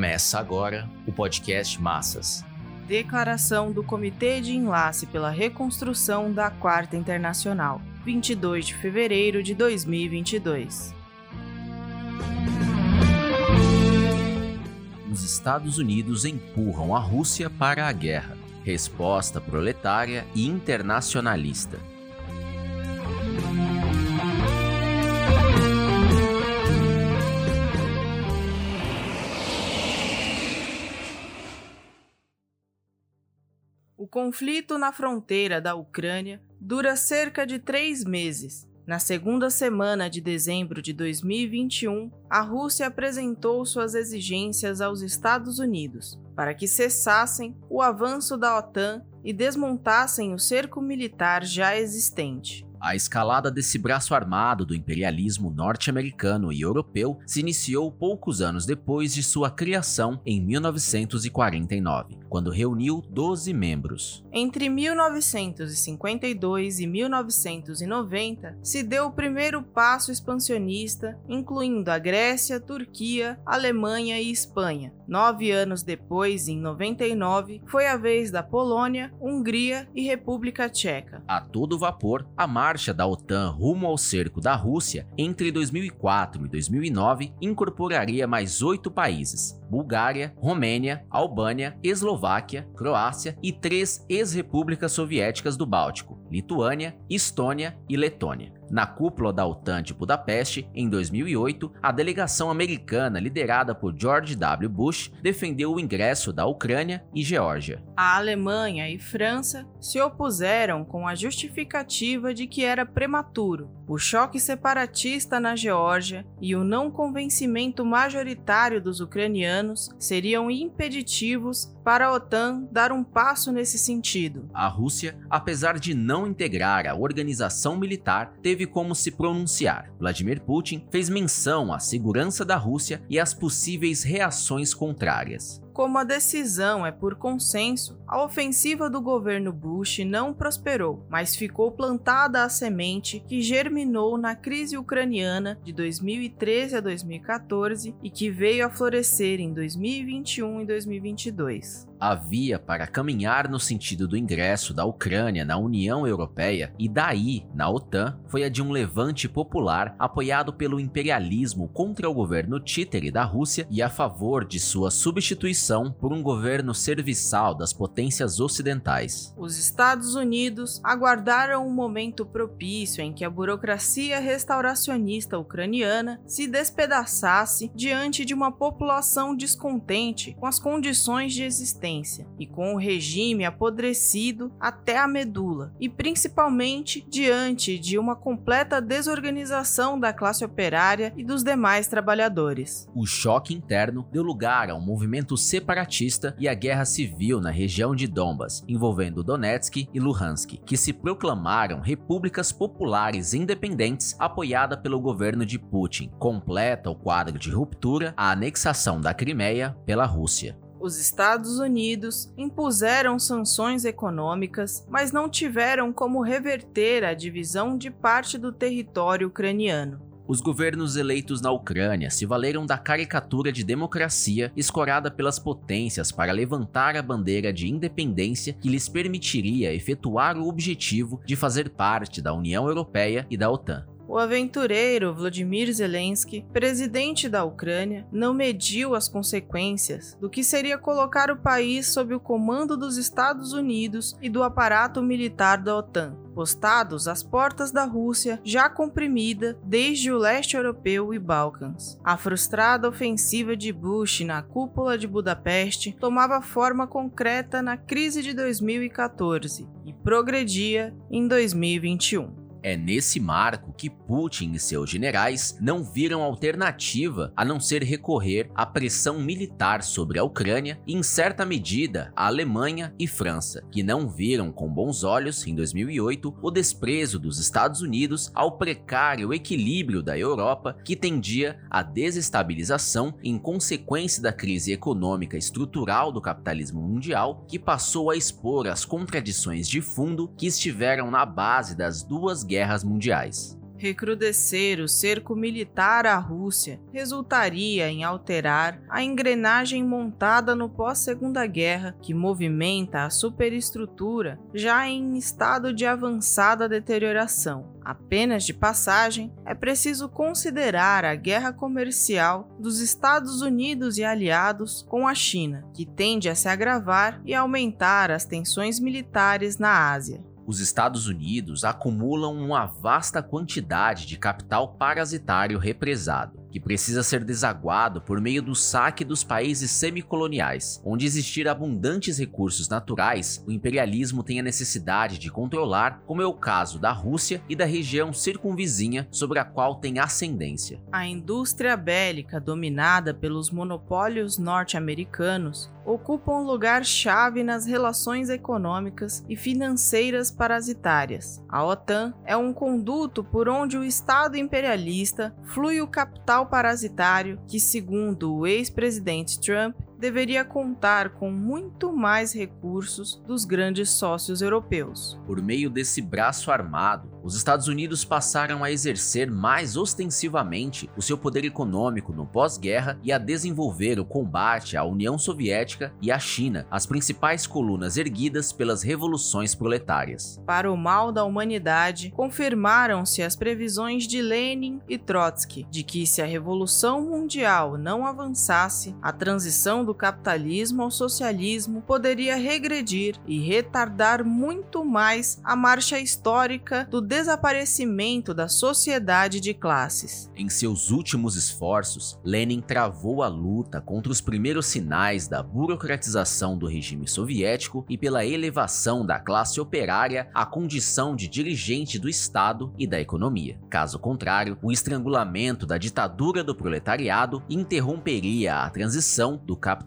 Começa agora o podcast Massas. Declaração do Comitê de Enlace pela Reconstrução da Quarta Internacional, 22 de fevereiro de 2022. Os Estados Unidos empurram a Rússia para a guerra. Resposta proletária e internacionalista. O conflito na fronteira da Ucrânia dura cerca de três meses. Na segunda semana de dezembro de 2021, a Rússia apresentou suas exigências aos Estados Unidos para que cessassem o avanço da OTAN e desmontassem o cerco militar já existente. A escalada desse braço armado do imperialismo norte-americano e europeu se iniciou poucos anos depois de sua criação em 1949, quando reuniu 12 membros. Entre 1952 e 1990, se deu o primeiro passo expansionista, incluindo a Grécia, Turquia, Alemanha e Espanha. Nove anos depois, em 99, foi a vez da Polônia, Hungria e República Tcheca. A todo vapor, a marcha da OTAN rumo ao cerco da Rússia entre 2004 e 2009 incorporaria mais oito países: Bulgária, Romênia, Albânia, Eslováquia, Croácia e três ex-repúblicas soviéticas do Báltico: Lituânia, Estônia e Letônia. Na cúpula da OTAN de Budapeste, em 2008, a delegação americana liderada por George W. Bush defendeu o ingresso da Ucrânia e Geórgia. A Alemanha e França se opuseram com a justificativa de que era prematuro. O choque separatista na Geórgia e o não convencimento majoritário dos ucranianos seriam impeditivos para a OTAN dar um passo nesse sentido. A Rússia, apesar de não integrar a organização militar, teve como se pronunciar. Vladimir Putin fez menção à segurança da Rússia e às possíveis reações contrárias. Como a decisão é por consenso, a ofensiva do governo Bush não prosperou, mas ficou plantada a semente que germinou na crise ucraniana de 2013 a 2014 e que veio a florescer em 2021 e 2022. A via para caminhar no sentido do ingresso da Ucrânia na União Europeia e daí na OTAN foi a de um levante popular apoiado pelo imperialismo contra o governo títere da Rússia e a favor de sua substituição por um governo serviçal das potências ocidentais. Os Estados Unidos aguardaram um momento propício em que a burocracia restauracionista ucraniana se despedaçasse diante de uma população descontente com as condições de existência e com o regime apodrecido até a medula, e principalmente diante de uma completa desorganização da classe operária e dos demais trabalhadores. O choque interno deu lugar a um movimento separatista e a guerra civil na região de Donbas, envolvendo Donetsk e Luhansk, que se proclamaram repúblicas populares independentes apoiada pelo governo de Putin. Completa o quadro de ruptura a anexação da Crimeia pela Rússia. Os Estados Unidos impuseram sanções econômicas, mas não tiveram como reverter a divisão de parte do território ucraniano. Os governos eleitos na Ucrânia se valeram da caricatura de democracia escorada pelas potências para levantar a bandeira de independência que lhes permitiria efetuar o objetivo de fazer parte da União Europeia e da OTAN. O aventureiro Vladimir Zelensky, presidente da Ucrânia, não mediu as consequências do que seria colocar o país sob o comando dos Estados Unidos e do aparato militar da OTAN, postados às portas da Rússia, já comprimida desde o leste europeu e Balcãs. A frustrada ofensiva de Bush na cúpula de Budapeste tomava forma concreta na crise de 2014 e progredia em 2021. É nesse marco que Putin e seus generais não viram alternativa a não ser recorrer à pressão militar sobre a Ucrânia e, em certa medida, a Alemanha e França, que não viram com bons olhos, em 2008, o desprezo dos Estados Unidos ao precário equilíbrio da Europa que tendia à desestabilização em consequência da crise econômica estrutural do capitalismo mundial, que passou a expor as contradições de fundo que estiveram na base das duas guerras mundiais. Recrudescer o cerco militar à Rússia resultaria em alterar a engrenagem montada no pós-Segunda Guerra que movimenta a superestrutura já em estado de avançada deterioração. Apenas de passagem, é preciso considerar a guerra comercial dos Estados Unidos e aliados com a China, que tende a se agravar e aumentar as tensões militares na Ásia os Estados Unidos acumulam uma vasta quantidade de capital parasitário represado que precisa ser desaguado por meio do saque dos países semicoloniais. Onde existir abundantes recursos naturais, o imperialismo tem a necessidade de controlar, como é o caso da Rússia e da região circunvizinha sobre a qual tem ascendência. A indústria bélica dominada pelos monopólios norte-americanos ocupa um lugar chave nas relações econômicas e financeiras parasitárias. A OTAN é um conduto por onde o Estado imperialista flui o capital parasitário que, segundo o ex-presidente Trump, deveria contar com muito mais recursos dos grandes sócios europeus. Por meio desse braço armado, os Estados Unidos passaram a exercer mais ostensivamente o seu poder econômico no pós-guerra e a desenvolver o combate à União Soviética e à China, as principais colunas erguidas pelas revoluções proletárias. Para o mal da humanidade, confirmaram-se as previsões de Lenin e Trotsky de que se a Revolução Mundial não avançasse, a transição do capitalismo ao socialismo poderia regredir e retardar muito mais a marcha histórica do desaparecimento da sociedade de classes. Em seus últimos esforços, Lenin travou a luta contra os primeiros sinais da burocratização do regime soviético e pela elevação da classe operária à condição de dirigente do Estado e da economia. Caso contrário, o estrangulamento da ditadura do proletariado interromperia a transição do capitalismo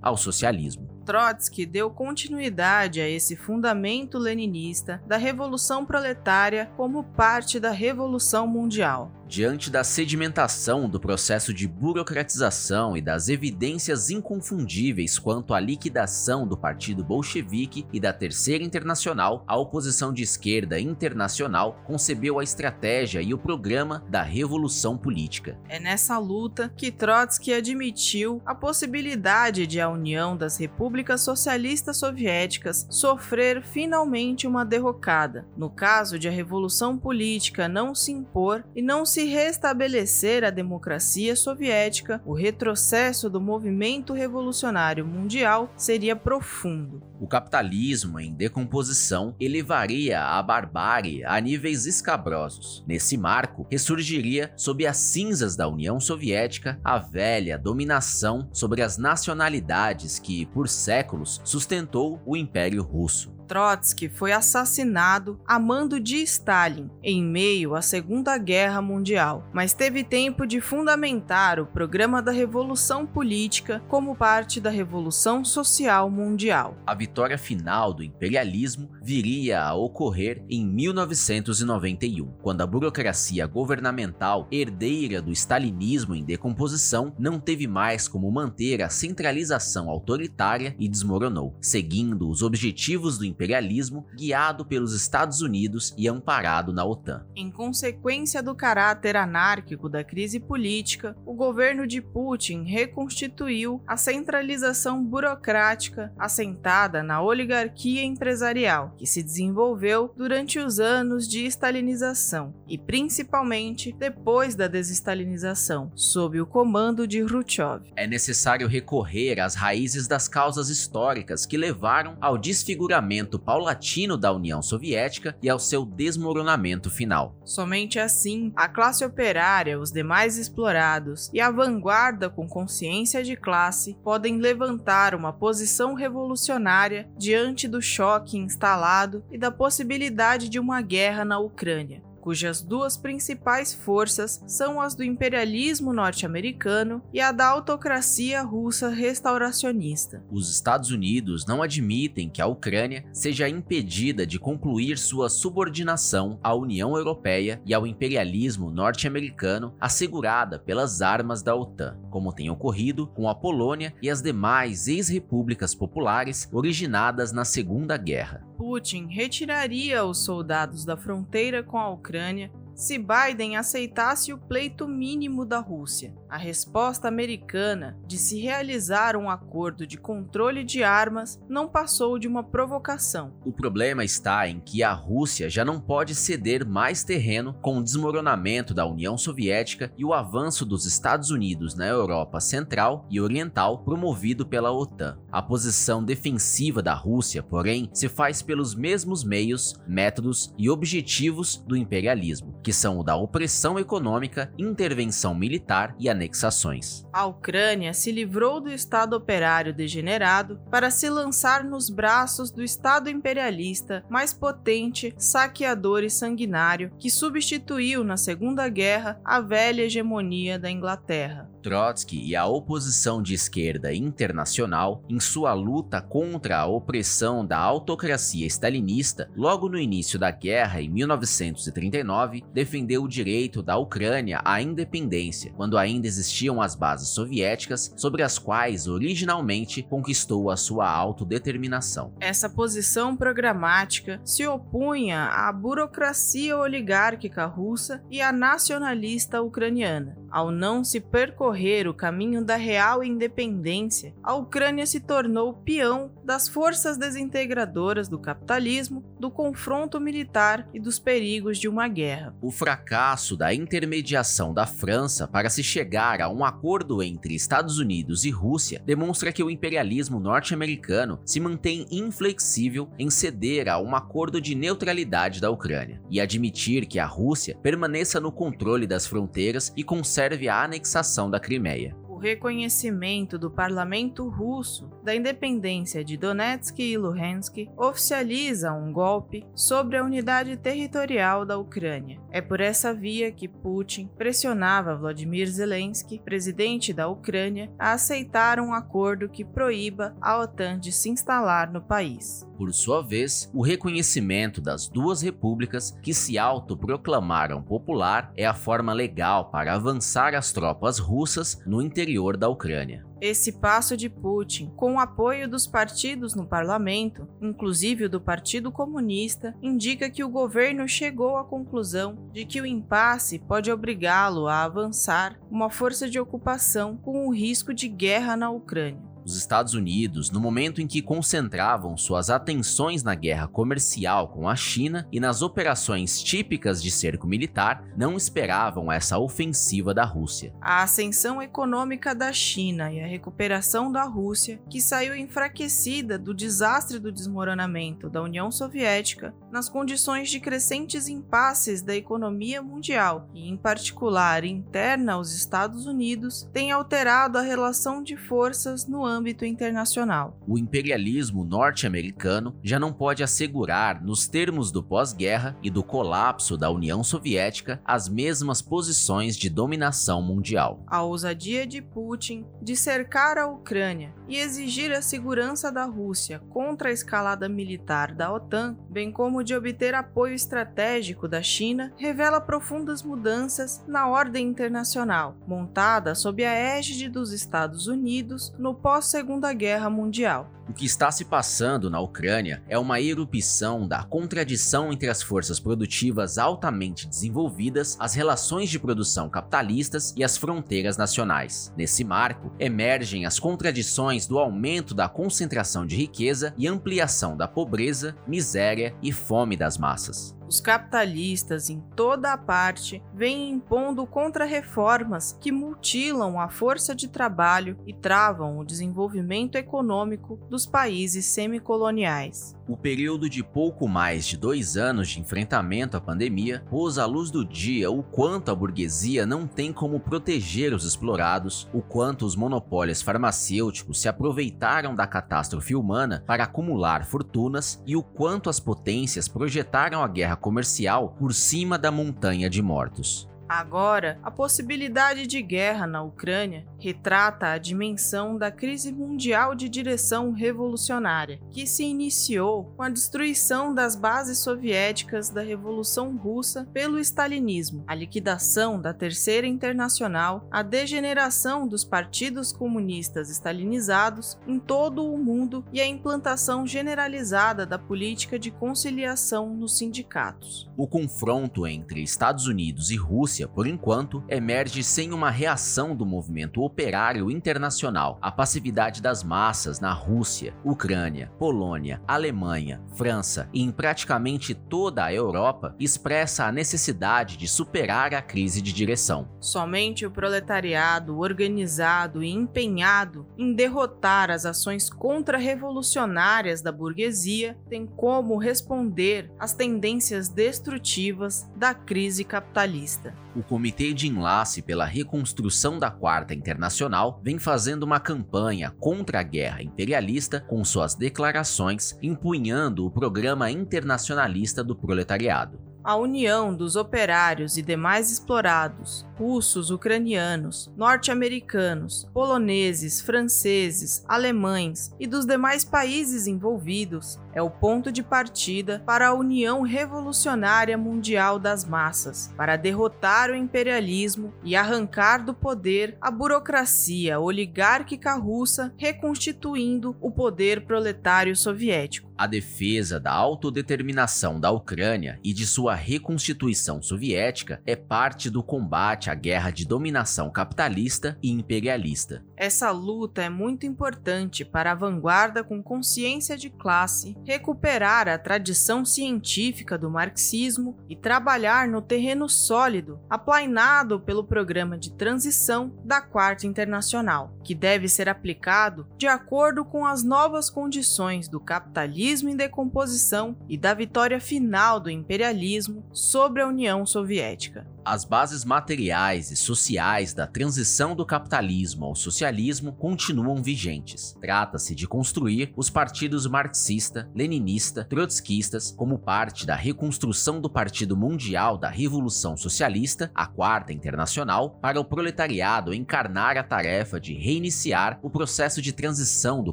ao socialismo. Trotsky deu continuidade a esse fundamento leninista da Revolução Proletária como parte da Revolução Mundial. Diante da sedimentação do processo de burocratização e das evidências inconfundíveis quanto à liquidação do Partido Bolchevique e da Terceira Internacional, a oposição de esquerda internacional concebeu a estratégia e o programa da Revolução Política. É nessa luta que Trotsky admitiu a possibilidade de a União das Repúblicas Socialistas Soviéticas sofrer finalmente uma derrocada, no caso de a Revolução Política não se impor e não se se restabelecer a democracia soviética, o retrocesso do movimento revolucionário mundial seria profundo. O capitalismo em decomposição elevaria a barbárie a níveis escabrosos. Nesse marco, ressurgiria sob as cinzas da União Soviética a velha dominação sobre as nacionalidades que, por séculos, sustentou o Império Russo. Trotsky foi assassinado a mando de Stalin em meio à Segunda Guerra Mundial, mas teve tempo de fundamentar o programa da Revolução Política como parte da Revolução Social Mundial. A vitória final do imperialismo viria a ocorrer em 1991, quando a burocracia governamental herdeira do stalinismo em decomposição não teve mais como manter a centralização autoritária e desmoronou, seguindo os objetivos do imperialismo imperialismo guiado pelos Estados Unidos e amparado na OTAN. Em consequência do caráter anárquico da crise política, o governo de Putin reconstituiu a centralização burocrática assentada na oligarquia empresarial, que se desenvolveu durante os anos de estalinização e principalmente depois da desestalinização, sob o comando de Khrushchev. É necessário recorrer às raízes das causas históricas que levaram ao desfiguramento crescimento paulatino da União Soviética e ao seu desmoronamento final. Somente assim, a classe operária, os demais explorados e a vanguarda com consciência de classe podem levantar uma posição revolucionária diante do choque instalado e da possibilidade de uma guerra na Ucrânia cujas duas principais forças são as do imperialismo norte-americano e a da autocracia russa restauracionista. Os Estados Unidos não admitem que a Ucrânia seja impedida de concluir sua subordinação à União Europeia e ao imperialismo norte-americano assegurada pelas armas da OTAN, como tem ocorrido com a Polônia e as demais ex-repúblicas populares originadas na Segunda Guerra. Putin retiraria os soldados da fronteira com a Ucrânia se Biden aceitasse o pleito mínimo da Rússia. A resposta americana de se realizar um acordo de controle de armas não passou de uma provocação. O problema está em que a Rússia já não pode ceder mais terreno com o desmoronamento da União Soviética e o avanço dos Estados Unidos na Europa Central e Oriental promovido pela OTAN. A posição defensiva da Rússia, porém, se faz pelos mesmos meios, métodos e objetivos do imperialismo, que são o da opressão econômica, intervenção militar e anexações. A Ucrânia se livrou do Estado operário degenerado para se lançar nos braços do Estado imperialista mais potente, saqueador e sanguinário que substituiu na Segunda Guerra a velha hegemonia da Inglaterra. Trotsky e a oposição de esquerda internacional, em sua luta contra a opressão da autocracia stalinista, logo no início da guerra em 1939, defendeu o direito da Ucrânia à independência, quando ainda existiam as bases soviéticas sobre as quais originalmente conquistou a sua autodeterminação. Essa posição programática se opunha à burocracia oligárquica russa e à nacionalista ucraniana. Ao não se percorrer o caminho da real independência, a Ucrânia se tornou peão das forças desintegradoras do capitalismo, do confronto militar e dos perigos de uma guerra. O fracasso da intermediação da França para se chegar a um acordo entre Estados Unidos e Rússia demonstra que o imperialismo norte-americano se mantém inflexível em ceder a um acordo de neutralidade da Ucrânia e admitir que a Rússia permaneça no controle das fronteiras e conserve serve à anexação da Crimeia reconhecimento do parlamento russo da independência de Donetsk e Luhansk oficializa um golpe sobre a unidade territorial da Ucrânia. É por essa via que Putin pressionava Vladimir Zelensky, presidente da Ucrânia, a aceitar um acordo que proíba a OTAN de se instalar no país. Por sua vez, o reconhecimento das duas repúblicas que se autoproclamaram popular é a forma legal para avançar as tropas russas no interior da Ucrânia. Esse passo de Putin, com o apoio dos partidos no parlamento, inclusive o do Partido Comunista, indica que o governo chegou à conclusão de que o impasse pode obrigá-lo a avançar uma força de ocupação com o risco de guerra na Ucrânia. Os Estados Unidos, no momento em que concentravam suas atenções na guerra comercial com a China e nas operações típicas de cerco militar, não esperavam essa ofensiva da Rússia. A ascensão econômica da China e a recuperação da Rússia, que saiu enfraquecida do desastre do desmoronamento da União Soviética, nas condições de crescentes impasses da economia mundial e, em particular, interna aos Estados Unidos, tem alterado a relação de forças no âmbito internacional. O imperialismo norte-americano já não pode assegurar, nos termos do pós-guerra e do colapso da União Soviética, as mesmas posições de dominação mundial. A ousadia de Putin de cercar a Ucrânia e exigir a segurança da Rússia contra a escalada militar da OTAN, bem como de obter apoio estratégico da China, revela profundas mudanças na ordem internacional, montada sob a égide dos Estados Unidos no pós pós-Segunda Guerra Mundial. O que está se passando na Ucrânia é uma erupção da contradição entre as forças produtivas altamente desenvolvidas, as relações de produção capitalistas e as fronteiras nacionais. Nesse marco, emergem as contradições do aumento da concentração de riqueza e ampliação da pobreza, miséria e fome das massas. Os capitalistas em toda a parte vêm impondo contra-reformas que mutilam a força de trabalho e travam o desenvolvimento econômico dos países semicoloniais. O período de pouco mais de dois anos de enfrentamento à pandemia pôs à luz do dia o quanto a burguesia não tem como proteger os explorados, o quanto os monopólios farmacêuticos se aproveitaram da catástrofe humana para acumular fortunas e o quanto as potências projetaram a guerra comercial por cima da montanha de mortos. Agora, a possibilidade de guerra na Ucrânia retrata a dimensão da crise mundial de direção revolucionária, que se iniciou com a destruição das bases soviéticas da Revolução Russa pelo stalinismo, a liquidação da Terceira Internacional, a degeneração dos partidos comunistas stalinizados em todo o mundo e a implantação generalizada da política de conciliação nos sindicatos. O confronto entre Estados Unidos e Rússia, por enquanto, emerge sem uma reação do movimento operário internacional. A passividade das massas na Rússia, Ucrânia, Polônia, Alemanha, França e em praticamente toda a Europa expressa a necessidade de superar a crise de direção. Somente o proletariado organizado e empenhado em derrotar as ações contra-revolucionárias da burguesia tem como responder às tendências destrutivas da crise capitalista. O Comitê de Enlace pela Reconstrução da Quarta Internacional vem fazendo uma campanha contra a guerra imperialista com suas declarações empunhando o programa internacionalista do proletariado. A união dos operários e demais explorados, russos, ucranianos, norte-americanos, poloneses, franceses, alemães e dos demais países envolvidos é o ponto de partida para a União Revolucionária Mundial das Massas, para derrotar o imperialismo e arrancar do poder a burocracia oligárquica russa, reconstituindo o poder proletário soviético. A defesa da autodeterminação da Ucrânia e de sua reconstituição soviética é parte do combate à guerra de dominação capitalista e imperialista. Essa luta é muito importante para a vanguarda com consciência de classe recuperar a tradição científica do marxismo e trabalhar no terreno sólido, aplainado pelo programa de transição da Quarta Internacional, que deve ser aplicado de acordo com as novas condições do capitalismo em decomposição e da vitória final do imperialismo sobre a União Soviética. As bases materiais e sociais da transição do capitalismo ao socialismo continuam vigentes. Trata-se de construir os partidos marxista, leninista, trotskistas como parte da reconstrução do Partido Mundial da Revolução Socialista, a Quarta Internacional, para o proletariado encarnar a tarefa de reiniciar o processo de transição do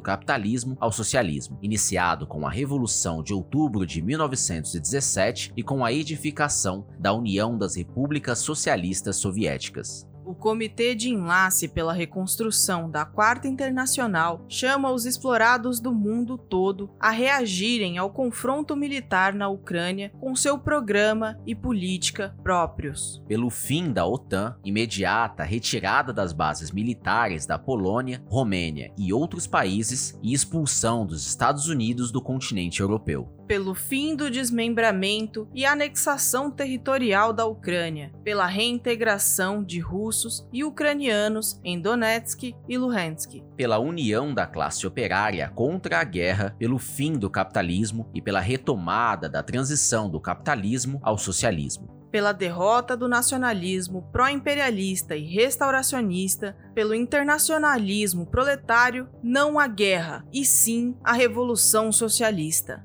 capitalismo ao socialismo, iniciado com a Revolução de Outubro de 1917 e com a edificação da União das repúblicas socialistas soviéticas. O Comitê de Enlace pela Reconstrução da Quarta Internacional chama os explorados do mundo todo a reagirem ao confronto militar na Ucrânia com seu programa e política próprios. Pelo fim da OTAN, imediata retirada das bases militares da Polônia, Romênia e outros países e expulsão dos Estados Unidos do continente europeu pelo fim do desmembramento e anexação territorial da Ucrânia, pela reintegração de russos e ucranianos em Donetsk e Luhansk, pela união da classe operária contra a guerra, pelo fim do capitalismo e pela retomada da transição do capitalismo ao socialismo pela derrota do nacionalismo pró-imperialista e restauracionista, pelo internacionalismo proletário, não a guerra, e sim a revolução socialista.